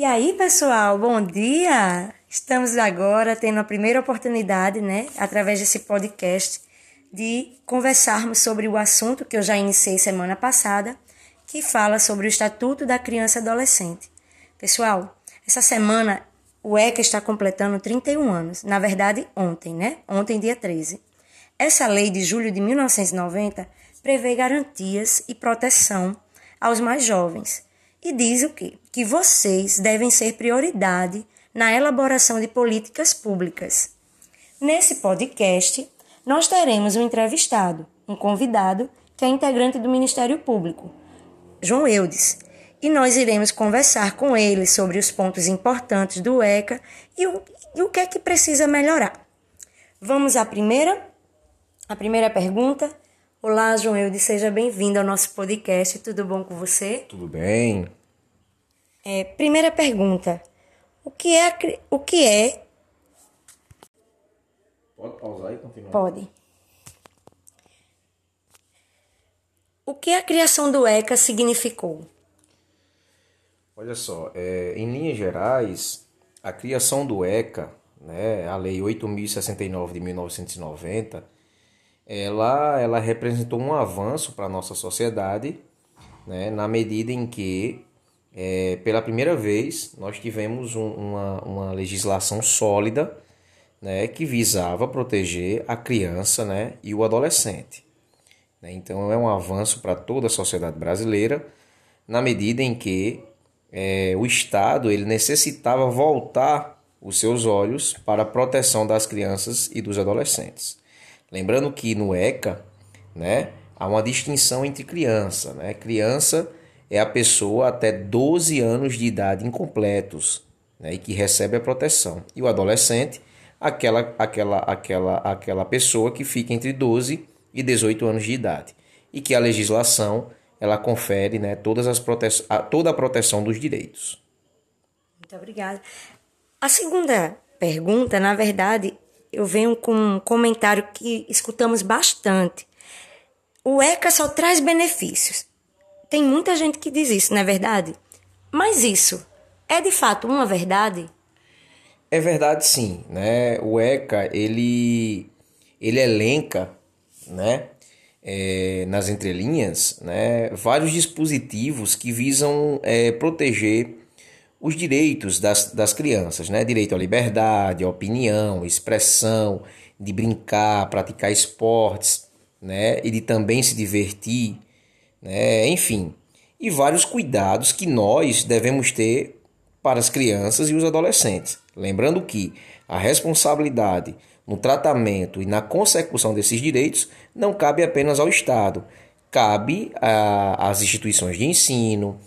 E aí, pessoal, bom dia! Estamos agora tendo a primeira oportunidade, né, através desse podcast, de conversarmos sobre o assunto que eu já iniciei semana passada, que fala sobre o Estatuto da Criança e Adolescente. Pessoal, essa semana o ECA está completando 31 anos, na verdade, ontem, né? Ontem, dia 13. Essa lei de julho de 1990 prevê garantias e proteção aos mais jovens e diz o quê? Que vocês devem ser prioridade na elaboração de políticas públicas. Nesse podcast, nós teremos um entrevistado, um convidado, que é integrante do Ministério Público, João Eudes, e nós iremos conversar com ele sobre os pontos importantes do ECA e o, e o que é que precisa melhorar. Vamos à primeira? A primeira pergunta Olá, João Eudes, seja bem-vindo ao nosso podcast. Tudo bom com você? Tudo bem. É, primeira pergunta. O que é o que é Pode pausar e continuar. Pode. O que a criação do ECA significou? Olha só, é, em linhas gerais, a criação do ECA, né, a Lei 8.069 de 1990, ela, ela representou um avanço para a nossa sociedade, né, na medida em que, é, pela primeira vez, nós tivemos um, uma, uma legislação sólida né, que visava proteger a criança né, e o adolescente. Né. Então, é um avanço para toda a sociedade brasileira, na medida em que é, o Estado ele necessitava voltar os seus olhos para a proteção das crianças e dos adolescentes. Lembrando que no ECA, né, há uma distinção entre criança, né? Criança é a pessoa até 12 anos de idade incompletos, né, e que recebe a proteção. E o adolescente, aquela aquela aquela aquela pessoa que fica entre 12 e 18 anos de idade, e que a legislação ela confere, né, todas as prote toda a proteção dos direitos. Muito obrigada. A segunda pergunta, na verdade, eu venho com um comentário que escutamos bastante. O ECA só traz benefícios. Tem muita gente que diz isso, não é verdade? Mas isso é de fato uma verdade? É verdade sim, né? O ECA, ele, ele elenca, né? É, nas entrelinhas, né, vários dispositivos que visam é, proteger os direitos das, das crianças, né? Direito à liberdade, à opinião, expressão, de brincar, praticar esportes, né? E de também se divertir, né? Enfim, e vários cuidados que nós devemos ter para as crianças e os adolescentes. Lembrando que a responsabilidade no tratamento e na consecução desses direitos não cabe apenas ao Estado, cabe às instituições de ensino,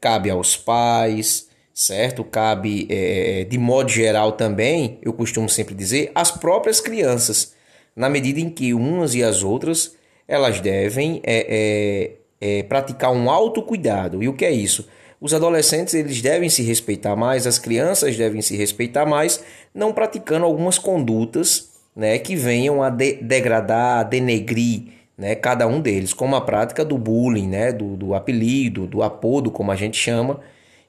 cabe aos pais, certo? Cabe, é, é, de modo geral também, eu costumo sempre dizer, às próprias crianças, na medida em que umas e as outras elas devem é, é, é, praticar um autocuidado. E o que é isso? Os adolescentes eles devem se respeitar mais, as crianças devem se respeitar mais, não praticando algumas condutas né, que venham a de degradar, a denegrir né, cada um deles, como a prática do bullying, né, do, do apelido, do apodo, como a gente chama,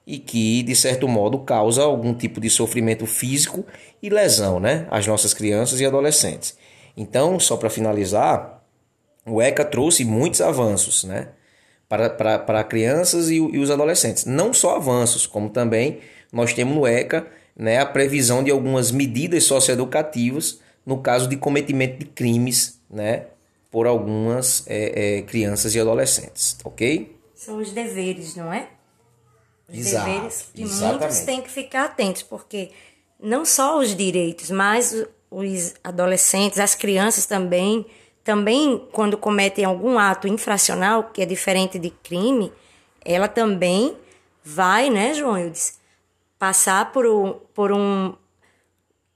e que, de certo modo, causa algum tipo de sofrimento físico e lesão né, às nossas crianças e adolescentes. Então, só para finalizar, o ECA trouxe muitos avanços né, para, para, para crianças e, e os adolescentes. Não só avanços, como também nós temos no ECA né, a previsão de algumas medidas socioeducativas no caso de cometimento de crimes né, por algumas é, é, crianças e adolescentes, ok? São os deveres, não é? Os Exato, deveres que muitos têm que ficar atentos, porque não só os direitos, mas os adolescentes, as crianças também, também quando cometem algum ato infracional, que é diferente de crime, ela também vai, né, João Eudes, passar por um, por um,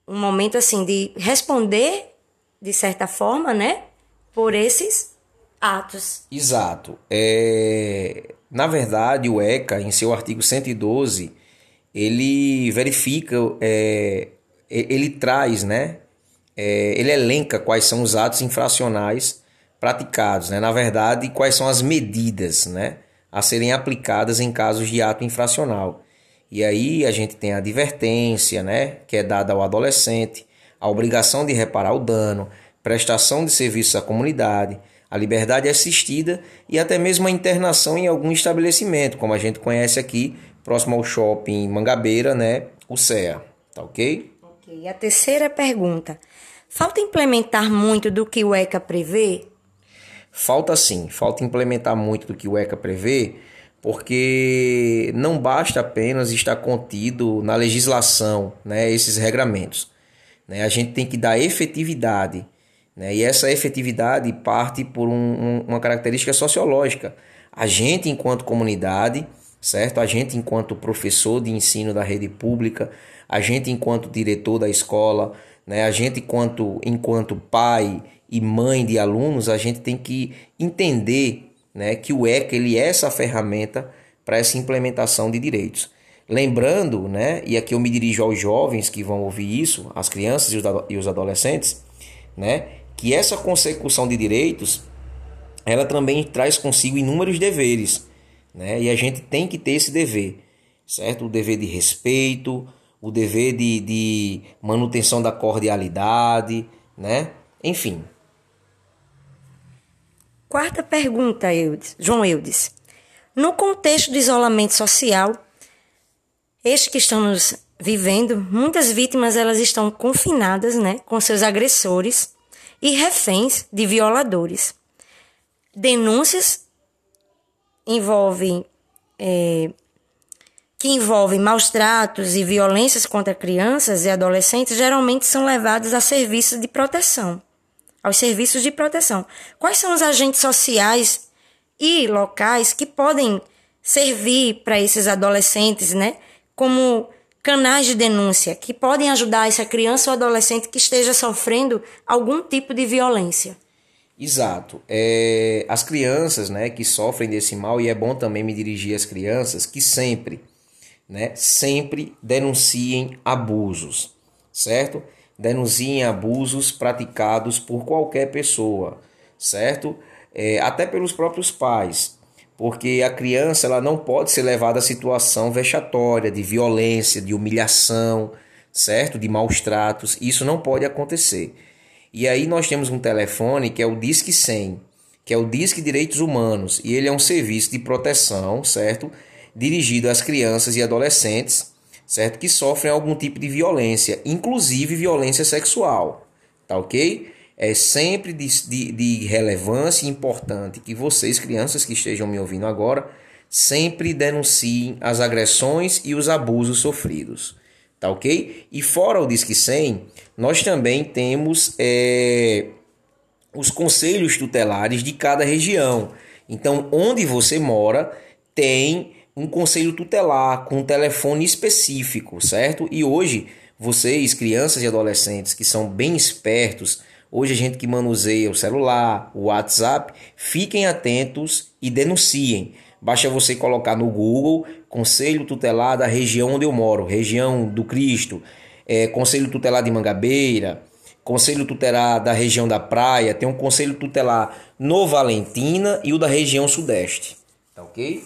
um momento assim de responder de certa forma, né, por esses atos. Exato. É, na verdade, o ECA, em seu artigo 112, ele verifica, é, ele traz, né? É, ele elenca quais são os atos infracionais praticados, né? Na verdade, quais são as medidas, né? A serem aplicadas em casos de ato infracional. E aí a gente tem a advertência, né, que é dada ao adolescente, a obrigação de reparar o dano, prestação de serviços à comunidade, a liberdade assistida e até mesmo a internação em algum estabelecimento, como a gente conhece aqui, próximo ao shopping Mangabeira, né, o CEA, tá ok? Ok. A terceira pergunta. Falta implementar muito do que o ECA prevê? Falta sim, falta implementar muito do que o ECA prevê, porque não basta apenas estar contido na legislação né, esses regramentos. Né? A gente tem que dar efetividade, né? e essa efetividade parte por um, um, uma característica sociológica. A gente, enquanto comunidade, certo? A gente, enquanto professor de ensino da rede pública, a gente, enquanto diretor da escola, né? a gente, enquanto, enquanto pai e mãe de alunos, a gente tem que entender né, que o ECA ele é essa ferramenta para essa implementação de direitos. Lembrando, né, e aqui eu me dirijo aos jovens que vão ouvir isso, as crianças e os adolescentes, né, que essa consecução de direitos ela também traz consigo inúmeros deveres, né, e a gente tem que ter esse dever, certo? O dever de respeito, o dever de, de manutenção da cordialidade, né, enfim, Quarta pergunta, Eudes, João Eudes. No contexto de isolamento social, este que estamos vivendo, muitas vítimas elas estão confinadas, né, com seus agressores e reféns de violadores. Denúncias envolvem é, que envolvem maus tratos e violências contra crianças e adolescentes geralmente são levadas a serviços de proteção aos serviços de proteção. Quais são os agentes sociais e locais que podem servir para esses adolescentes, né, como canais de denúncia que podem ajudar essa criança ou adolescente que esteja sofrendo algum tipo de violência? Exato. É, as crianças né, que sofrem desse mal, e é bom também me dirigir às crianças que sempre, né, sempre denunciem abusos, certo? denunciem abusos praticados por qualquer pessoa, certo? É, até pelos próprios pais, porque a criança ela não pode ser levada a situação vexatória, de violência, de humilhação, certo? De maus tratos, isso não pode acontecer. E aí nós temos um telefone que é o Disque 100, que é o Disque Direitos Humanos, e ele é um serviço de proteção, certo? Dirigido às crianças e adolescentes certo? Que sofrem algum tipo de violência, inclusive violência sexual, tá ok? É sempre de, de, de relevância importante que vocês, crianças que estejam me ouvindo agora, sempre denunciem as agressões e os abusos sofridos, tá ok? E fora o Disque 100, nós também temos é, os conselhos tutelares de cada região. Então, onde você mora, tem um conselho tutelar com um telefone específico, certo? E hoje, vocês, crianças e adolescentes que são bem espertos, hoje a gente que manuseia o celular, o WhatsApp, fiquem atentos e denunciem. Basta você colocar no Google Conselho Tutelar da região onde eu moro, região do Cristo, é, Conselho Tutelar de Mangabeira, Conselho Tutelar da região da Praia, tem um Conselho Tutelar no Valentina e o da região Sudeste. Tá ok?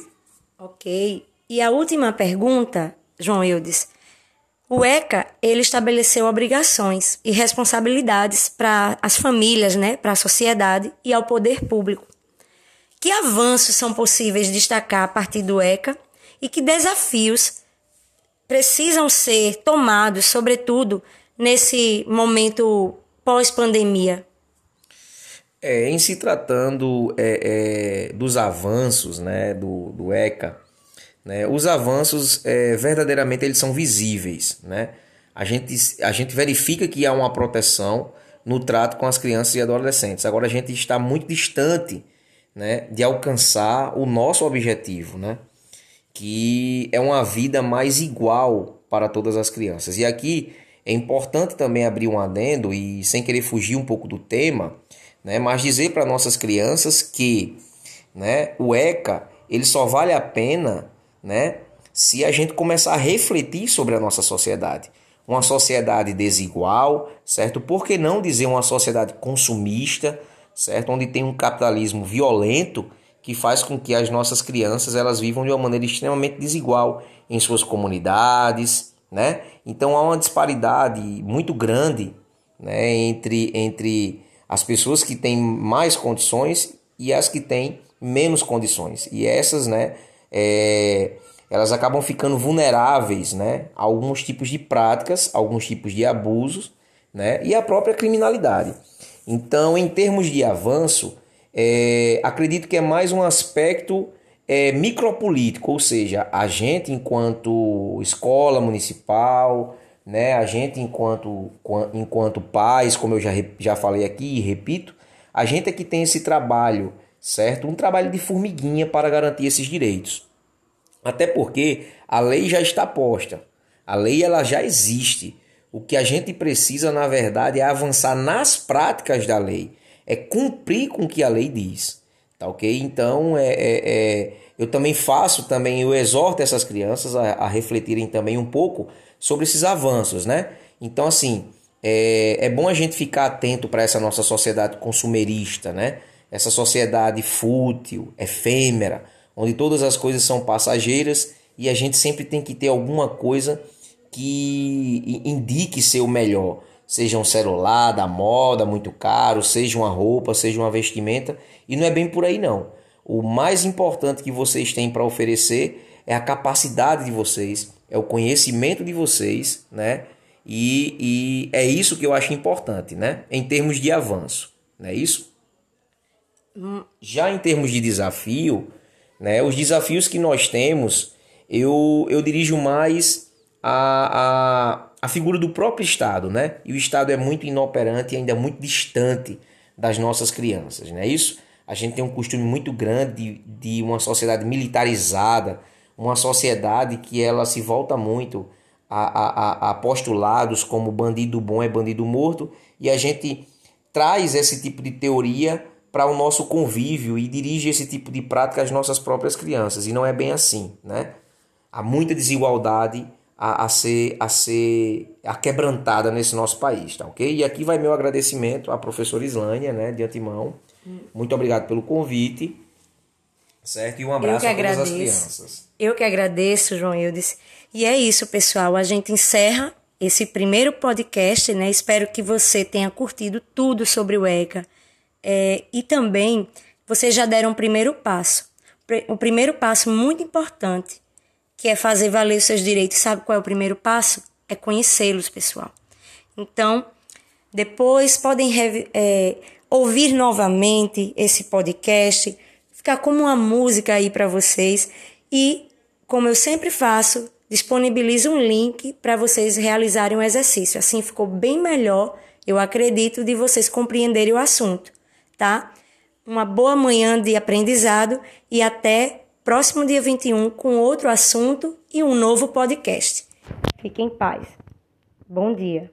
Ok. E a última pergunta, João Eudes. O ECA, ele estabeleceu obrigações e responsabilidades para as famílias, né, para a sociedade e ao poder público. Que avanços são possíveis destacar a partir do ECA e que desafios precisam ser tomados, sobretudo nesse momento pós-pandemia? É, em se tratando é, é, dos avanços né, do, do ECA, né, os avanços é, verdadeiramente eles são visíveis. Né? A, gente, a gente verifica que há uma proteção no trato com as crianças e adolescentes. Agora a gente está muito distante né, de alcançar o nosso objetivo, né, que é uma vida mais igual para todas as crianças. E aqui é importante também abrir um adendo e sem querer fugir um pouco do tema, né? Mas dizer para nossas crianças que, né, o ECA ele só vale a pena, né, se a gente começar a refletir sobre a nossa sociedade. Uma sociedade desigual, certo? Por que não dizer uma sociedade consumista, certo? Onde tem um capitalismo violento que faz com que as nossas crianças elas vivam de uma maneira extremamente desigual em suas comunidades, né? Então há uma disparidade muito grande, né, entre entre as pessoas que têm mais condições e as que têm menos condições. E essas, né, é, elas acabam ficando vulneráveis, né, a alguns tipos de práticas, alguns tipos de abusos, né, e a própria criminalidade. Então, em termos de avanço, é, acredito que é mais um aspecto é, micropolítico, ou seja, a gente enquanto escola municipal, né, a gente enquanto, enquanto pais, como eu já, já falei aqui e repito, a gente é que tem esse trabalho, certo? Um trabalho de formiguinha para garantir esses direitos. Até porque a lei já está posta, a lei ela já existe. O que a gente precisa, na verdade, é avançar nas práticas da lei, é cumprir com o que a lei diz, tá ok? Então, é, é, é eu também faço, também eu exorto essas crianças a, a, refletirem também um pouco sobre esses avanços, né? Então, assim, é, é bom a gente ficar atento para essa nossa sociedade consumerista, né? Essa sociedade fútil, efêmera, onde todas as coisas são passageiras e a gente sempre tem que ter alguma coisa que indique ser o melhor. Seja um celular da moda muito caro, seja uma roupa, seja uma vestimenta. E não é bem por aí não. O mais importante que vocês têm para oferecer é a capacidade de vocês, é o conhecimento de vocês, né? E, e é isso que eu acho importante, né? Em termos de avanço, não é isso? Já em termos de desafio, né? Os desafios que nós temos, eu, eu dirijo mais a, a, a figura do próprio Estado, né? E o Estado é muito inoperante e ainda muito distante das nossas crianças, não é isso? A gente tem um costume muito grande de, de uma sociedade militarizada, uma sociedade que ela se volta muito a, a, a postulados como bandido bom é bandido morto, e a gente traz esse tipo de teoria para o nosso convívio e dirige esse tipo de prática às nossas próprias crianças, e não é bem assim, né? Há muita desigualdade a, a, ser, a ser aquebrantada nesse nosso país, tá ok? E aqui vai meu agradecimento à professora Islânia, né, de antemão. Muito obrigado pelo convite, certo? E um abraço a todas as crianças. Eu que agradeço, João Eudes. E é isso, pessoal. A gente encerra esse primeiro podcast, né? Espero que você tenha curtido tudo sobre o ECA. É, e também vocês já deram um primeiro passo. O primeiro passo muito importante que é fazer valer os seus direitos. Sabe qual é o primeiro passo? É conhecê-los, pessoal. Então, depois podem é, ouvir novamente esse podcast, ficar como uma música aí para vocês e, como eu sempre faço, disponibilizo um link para vocês realizarem o um exercício. Assim ficou bem melhor, eu acredito, de vocês compreenderem o assunto, tá? Uma boa manhã de aprendizado e até próximo dia 21 com outro assunto e um novo podcast. Fiquem em paz. Bom dia.